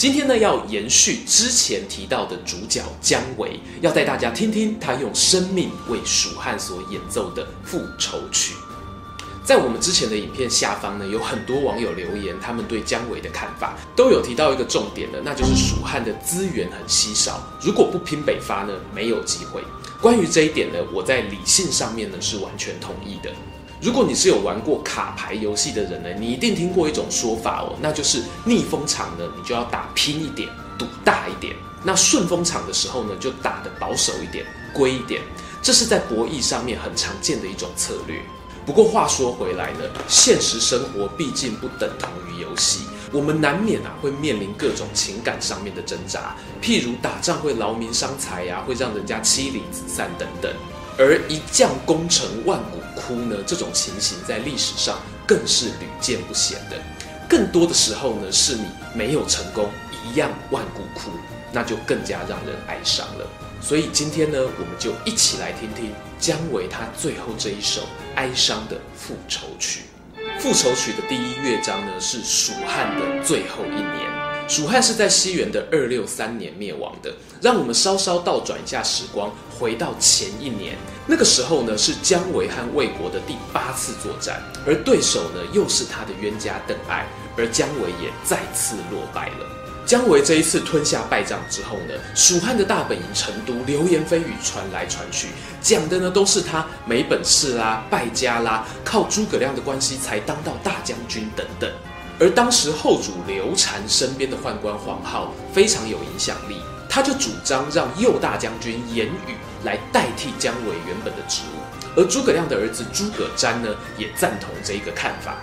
今天呢，要延续之前提到的主角姜维，要带大家听听他用生命为蜀汉所演奏的复仇曲。在我们之前的影片下方呢，有很多网友留言，他们对姜维的看法都有提到一个重点的，那就是蜀汉的资源很稀少，如果不拼北伐呢，没有机会。关于这一点呢，我在理性上面呢是完全同意的。如果你是有玩过卡牌游戏的人呢，你一定听过一种说法哦，那就是逆风场呢，你就要打拼一点，赌大一点；那顺风场的时候呢，就打得保守一点，龟一点。这是在博弈上面很常见的一种策略。不过话说回来呢，现实生活毕竟不等同于游戏，我们难免啊会面临各种情感上面的挣扎，譬如打仗会劳民伤财呀，会让人家妻离子散等等。而一将功成万骨哭呢，这种情形在历史上更是屡见不鲜的。更多的时候呢，是你没有成功，一样万古枯，那就更加让人哀伤了。所以今天呢，我们就一起来听听姜维他最后这一首哀伤的复仇曲。复仇曲的第一乐章呢，是蜀汉的最后一年。蜀汉是在西元的二六三年灭亡的。让我们稍稍倒转一下时光，回到前一年，那个时候呢，是姜维和魏国的第八次作战，而对手呢又是他的冤家邓艾，而姜维也再次落败了。姜维这一次吞下败仗之后呢，蜀汉的大本营成都流言蜚语传来传去，讲的呢都是他没本事啦、败家啦，靠诸葛亮的关系才当到大将军等等。而当时后主刘禅身边的宦官黄皓非常有影响力，他就主张让右大将军严羽来代替姜维原本的职务，而诸葛亮的儿子诸葛瞻呢也赞同这一个看法。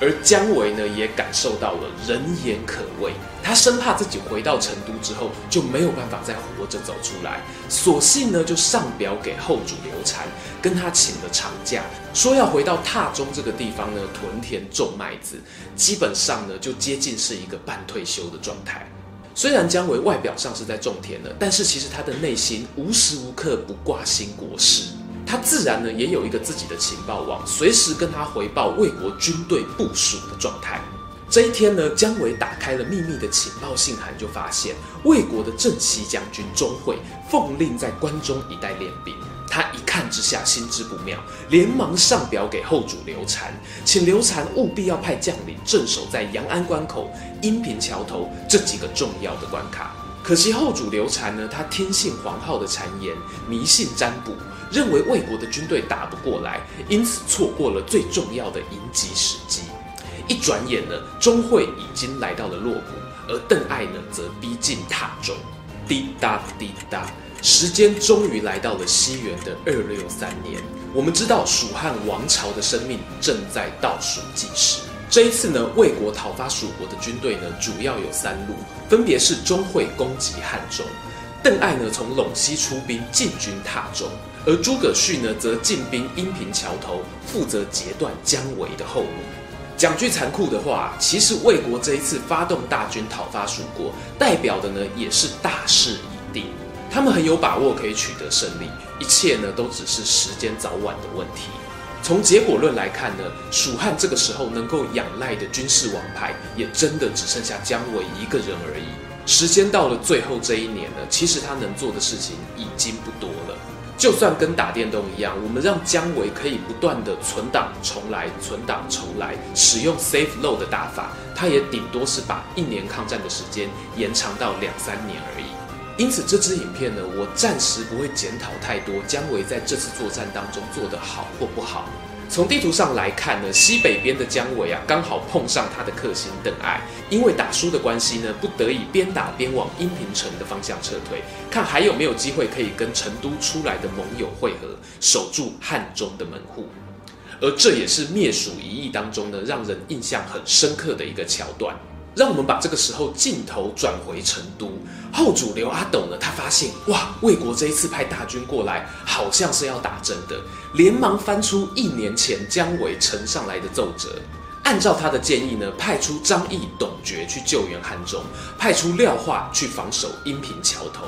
而姜维呢也感受到了人言可畏，他生怕自己回到成都之后就没有办法再活着走出来，索性呢就上表给后主刘禅，跟他请了长假，说要回到榻中这个地方呢屯田种麦子，基本上呢就接近是一个半退休的状态。虽然姜维外表上是在种田的，但是其实他的内心无时无刻不挂心国事。他自然呢也有一个自己的情报网，随时跟他回报魏国军队部署的状态。这一天呢，姜维打开了秘密的情报信函，就发现魏国的正西将军钟会奉令在关中一带练兵。他一看之下心知不妙，连忙上表给后主刘禅，请刘禅务必要派将领镇守在阳安关口、阴平桥头这几个重要的关卡。可惜后主刘禅呢，他听信黄皓的谗言，迷信占卜。认为魏国的军队打不过来，因此错过了最重要的迎击时机。一转眼呢，钟会已经来到了洛谷，而邓艾呢，则逼近塔中。滴答滴答，时间终于来到了西元的二六三年。我们知道蜀汉王朝的生命正在倒数计时。这一次呢，魏国讨伐蜀国的军队呢，主要有三路，分别是钟会攻击汉中，邓艾呢从陇西出兵进军榻中。而诸葛绪呢，则进兵阴平桥头，负责截断姜维的后路。讲句残酷的话，其实魏国这一次发动大军讨伐蜀国，代表的呢，也是大势已定。他们很有把握可以取得胜利，一切呢，都只是时间早晚的问题。从结果论来看呢，蜀汉这个时候能够仰赖的军事王牌，也真的只剩下姜维一个人而已。时间到了最后这一年了，其实他能做的事情已经不多了。就算跟打电动一样，我们让姜维可以不断的存档重来、存档重来，使用 save load 的打法，他也顶多是把一年抗战的时间延长到两三年而已。因此，这支影片呢，我暂时不会检讨太多姜维在这次作战当中做得好或不好。从地图上来看呢，西北边的姜维啊，刚好碰上他的克星邓艾，因为打输的关系呢，不得已边打边往阴平城的方向撤退，看还有没有机会可以跟成都出来的盟友会合，守住汉中的门户。而这也是灭蜀一役当中呢，让人印象很深刻的一个桥段。让我们把这个时候镜头转回成都。后主刘阿斗呢，他发现哇，魏国这一次派大军过来，好像是要打真的，连忙翻出一年前姜维呈上来的奏折，按照他的建议呢，派出张翼、董厥去救援汉中，派出廖化去防守阴平桥头。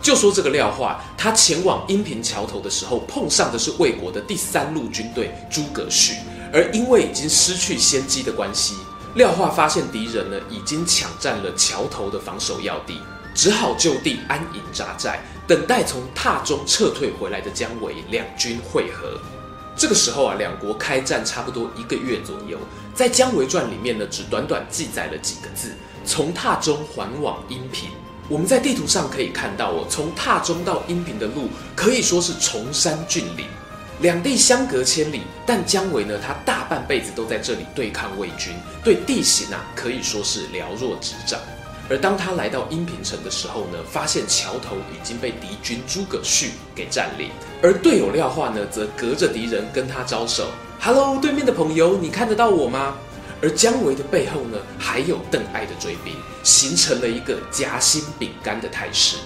就说这个廖化，他前往阴平桥头的时候，碰上的是魏国的第三路军队诸葛绪，而因为已经失去先机的关系，廖化发现敌人呢已经抢占了桥头的防守要地，只好就地安营扎寨，等待从榻中撤退回来的姜维两军会合。这个时候啊，两国开战差不多一个月左右，在《姜维传》里面呢，只短短记载了几个字：从榻中还往阴平。我们在地图上可以看到哦，从榻中到阴平的路可以说是崇山峻岭，两地相隔千里。但姜维呢，他大半辈子都在这里对抗魏军，对地形啊可以说是了若指掌。而当他来到阴平城的时候呢，发现桥头已经被敌军诸葛绪给占领，而队友廖化呢，则隔着敌人跟他招手：“Hello，对面的朋友，你看得到我吗？”而姜维的背后呢，还有邓艾的追兵，形成了一个夹心饼干的态势。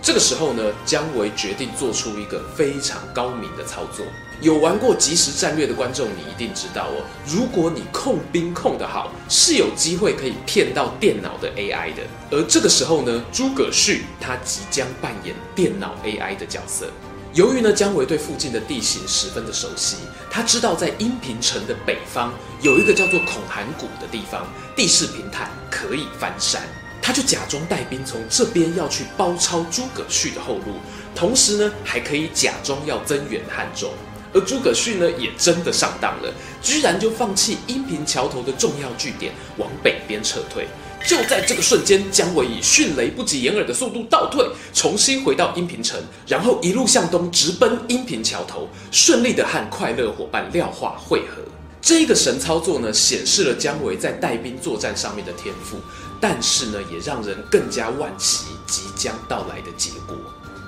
这个时候呢，姜维决定做出一个非常高明的操作。有玩过即时战略的观众，你一定知道哦。如果你控兵控得好，是有机会可以骗到电脑的 AI 的。而这个时候呢，诸葛绪他即将扮演电脑 AI 的角色。由于呢，姜维对附近的地形十分的熟悉，他知道在阴平城的北方有一个叫做孔韩谷的地方，地势平坦，可以翻山。他就假装带兵从这边要去包抄诸葛绪的后路，同时呢，还可以假装要增援汉中。而诸葛绪呢，也真的上当了，居然就放弃阴平桥头的重要据点，往北边撤退。就在这个瞬间，姜维以迅雷不及掩耳的速度倒退，重新回到阴平城，然后一路向东直奔阴平桥头，顺利的和快乐伙伴廖化会合。这个神操作呢，显示了姜维在带兵作战上面的天赋，但是呢，也让人更加惋惜即将到来的结果。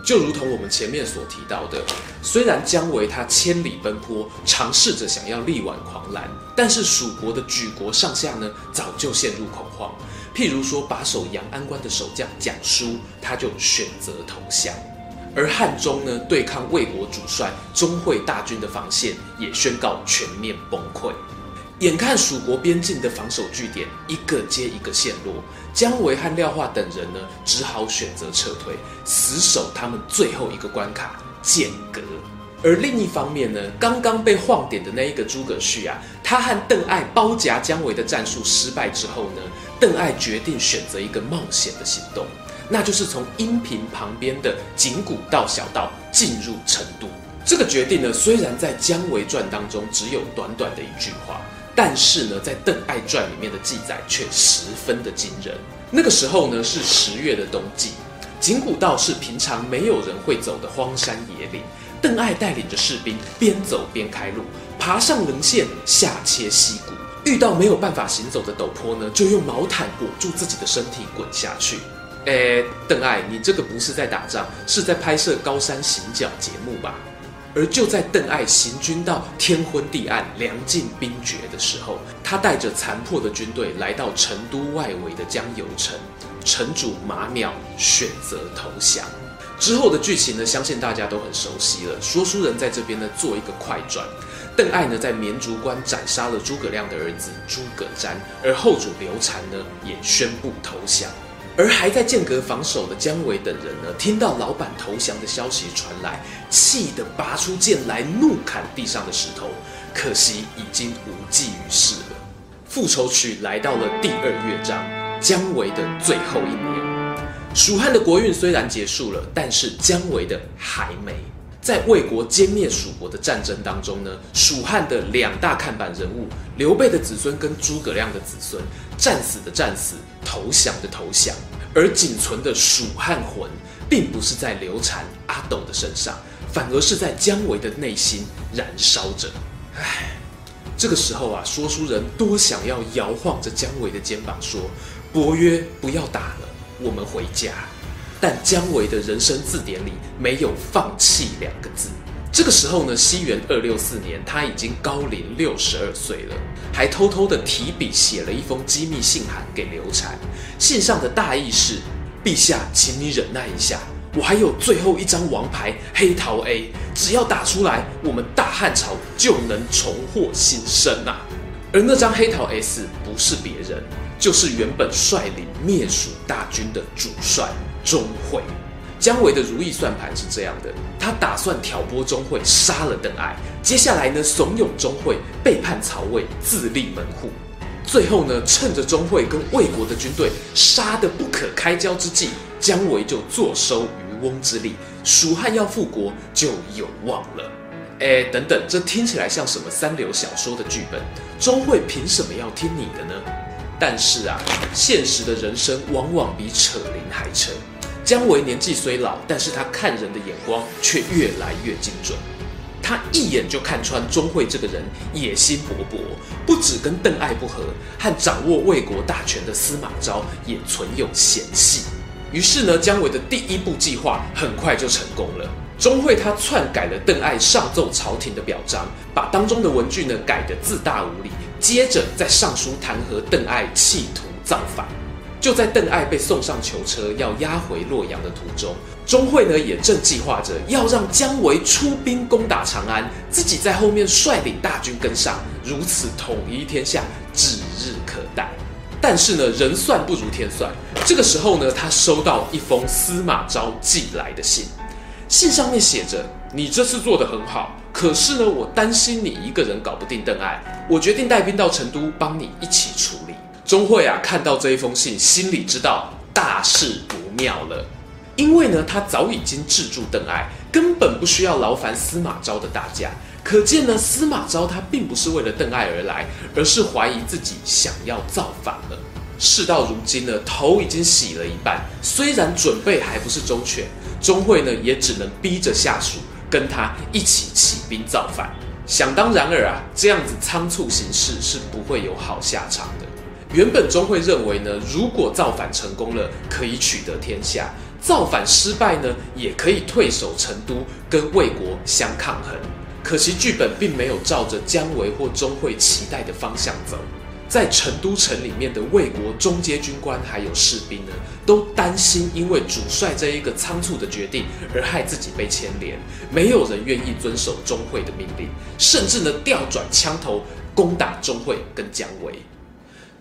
就如同我们前面所提到的，虽然姜维他千里奔波，尝试着想要力挽狂澜，但是蜀国的举国上下呢，早就陷入恐慌。譬如说，把守阳安关的守将蒋舒，他就选择投降；而汉中呢，对抗魏国主帅钟会大军的防线，也宣告全面崩溃。眼看蜀国边境的防守据点一个接一个陷落，姜维和廖化等人呢，只好选择撤退，死守他们最后一个关卡剑阁。而另一方面呢，刚刚被晃点的那一个诸葛绪啊，他和邓艾包夹姜维的战术失败之后呢，邓艾决定选择一个冒险的行动，那就是从阴平旁边的井古道小道进入成都。这个决定呢，虽然在《姜维传》当中只有短短的一句话。但是呢，在《邓艾传》里面的记载却十分的惊人。那个时候呢，是十月的冬季，井古道是平常没有人会走的荒山野岭。邓艾带领着士兵边走边开路，爬上棱线，下切溪谷。遇到没有办法行走的陡坡呢，就用毛毯裹住自己的身体滚下去。诶，邓艾，你这个不是在打仗，是在拍摄高山行脚节目吧？而就在邓艾行军到天昏地暗、粮尽兵绝的时候，他带着残破的军队来到成都外围的江油城，城主马邈选择投降。之后的剧情呢，相信大家都很熟悉了。说书人在这边呢做一个快转，邓艾呢在绵竹关斩杀了诸葛亮的儿子诸葛瞻，而后主刘禅呢也宣布投降。而还在间隔防守的姜维等人呢，听到老板投降的消息传来，气得拔出剑来怒砍地上的石头，可惜已经无济于事了。复仇曲来到了第二乐章，姜维的最后一年。蜀汉的国运虽然结束了，但是姜维的还没。在魏国歼灭蜀国的战争当中呢，蜀汉的两大看板人物刘备的子孙跟诸葛亮的子孙，战死的战死，投降的投降，而仅存的蜀汉魂，并不是在刘禅、阿斗的身上，反而是在姜维的内心燃烧着。唉，这个时候啊，说书人多想要摇晃着姜维的肩膀说：“伯约，不要打了，我们回家。”但姜维的人生字典里没有“放弃”两个字，这个时候呢，西元二六四年，他已经高龄六十二岁了，还偷偷的提笔写了一封机密信函给刘禅。信上的大意是：陛下，请你忍耐一下，我还有最后一张王牌黑桃 A，只要打出来，我们大汉朝就能重获新生啊！而那张黑桃 S 不是别人，就是原本率领灭蜀大军的主帅钟会。姜维的如意算盘是这样的：他打算挑拨钟会，杀了邓艾，接下来呢，怂恿钟会背叛曹魏，自立门户。最后呢，趁着钟会跟魏国的军队杀得不可开交之际，姜维就坐收渔翁之利，蜀汉要复国就有望了。哎，等等，这听起来像什么三流小说的剧本？钟会凭什么要听你的呢？但是啊，现实的人生往往比扯铃还扯。姜维年纪虽老，但是他看人的眼光却越来越精准。他一眼就看穿钟会这个人野心勃勃，不只跟邓艾不合，和掌握魏国大权的司马昭也存有嫌隙。于是呢，姜维的第一步计划很快就成功了。钟会他篡改了邓艾上奏朝廷的表彰，把当中的文句呢改得自大无礼，接着在上书弹劾邓艾企图造反。就在邓艾被送上囚车要押回洛阳的途中，钟会呢也正计划着要让姜维出兵攻打长安，自己在后面率领大军跟上，如此统一天下指日可待。但是呢，人算不如天算，这个时候呢，他收到一封司马昭寄来的信。信上面写着：“你这次做得很好，可是呢，我担心你一个人搞不定邓艾，我决定带兵到成都帮你一起处理。”钟会啊，看到这一封信，心里知道大事不妙了，因为呢，他早已经制住邓艾，根本不需要劳烦司马昭的大驾。可见呢，司马昭他并不是为了邓艾而来，而是怀疑自己想要造反了。事到如今呢，头已经洗了一半，虽然准备还不是周全。钟会呢，也只能逼着下属跟他一起起兵造反。想当然尔啊，这样子仓促行事是不会有好下场的。原本钟会认为呢，如果造反成功了，可以取得天下；造反失败呢，也可以退守成都，跟魏国相抗衡。可惜剧本并没有照着姜维或钟会期待的方向走。在成都城里面的魏国中阶军官还有士兵呢，都担心因为主帅这一个仓促的决定而害自己被牵连，没有人愿意遵守钟会的命令，甚至呢调转枪头攻打钟会跟姜维。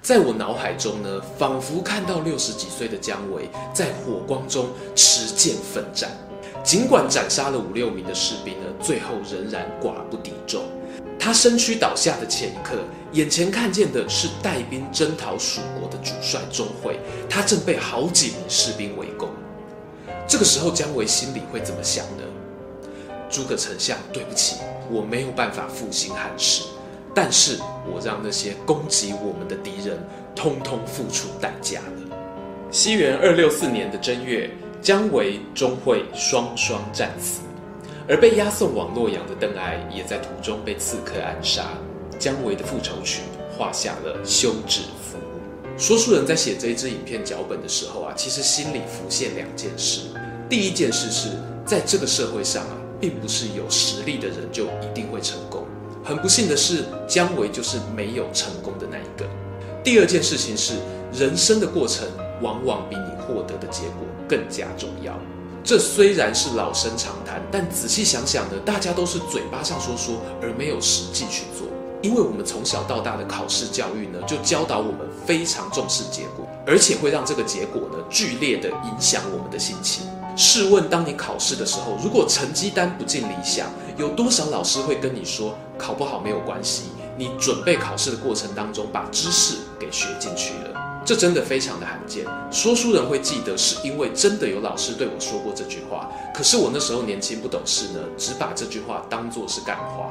在我脑海中呢，仿佛看到六十几岁的姜维在火光中持剑奋战，尽管斩杀了五六名的士兵呢，最后仍然寡不敌众。他身躯倒下的前一刻，眼前看见的是带兵征讨蜀国的主帅钟会，他正被好几名士兵围攻。这个时候，姜维心里会怎么想呢？诸葛丞相，对不起，我没有办法复兴汉室，但是我让那些攻击我们的敌人通通付出代价了。西元二六四年的正月，姜维、钟会双双战死。而被押送往洛阳的邓艾，也在途中被刺客暗杀。姜维的复仇曲画下了休止符。说书人在写这一支影片脚本的时候啊，其实心里浮现两件事。第一件事是在这个社会上啊，并不是有实力的人就一定会成功。很不幸的是，姜维就是没有成功的那一个。第二件事情是，人生的过程往往比你获得的结果更加重要。这虽然是老生常谈，但仔细想想呢，大家都是嘴巴上说说，而没有实际去做。因为我们从小到大的考试教育呢，就教导我们非常重视结果，而且会让这个结果呢，剧烈的影响我们的心情。试问，当你考试的时候，如果成绩单不尽理想，有多少老师会跟你说，考不好没有关系，你准备考试的过程当中，把知识给学进去了。这真的非常的罕见，说书人会记得，是因为真的有老师对我说过这句话。可是我那时候年轻不懂事呢，只把这句话当作是干话。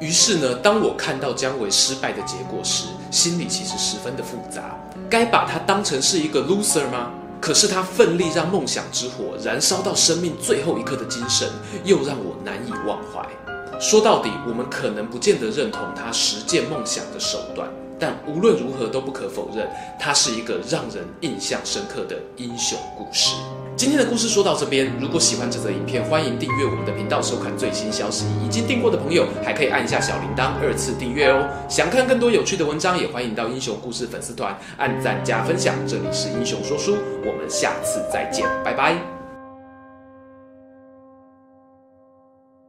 于是呢，当我看到姜维失败的结果时，心里其实十分的复杂。该把他当成是一个 loser 吗？可是他奋力让梦想之火燃烧到生命最后一刻的精神，又让我难以忘怀。说到底，我们可能不见得认同他实践梦想的手段，但无论如何都不可否认，他是一个让人印象深刻的英雄故事。今天的故事说到这边，如果喜欢这则影片，欢迎订阅我们的频道，收看最新消息。已经订过的朋友，还可以按一下小铃铛，二次订阅哦。想看更多有趣的文章，也欢迎到英雄故事粉丝团按赞加分享。这里是英雄说书，我们下次再见，拜拜。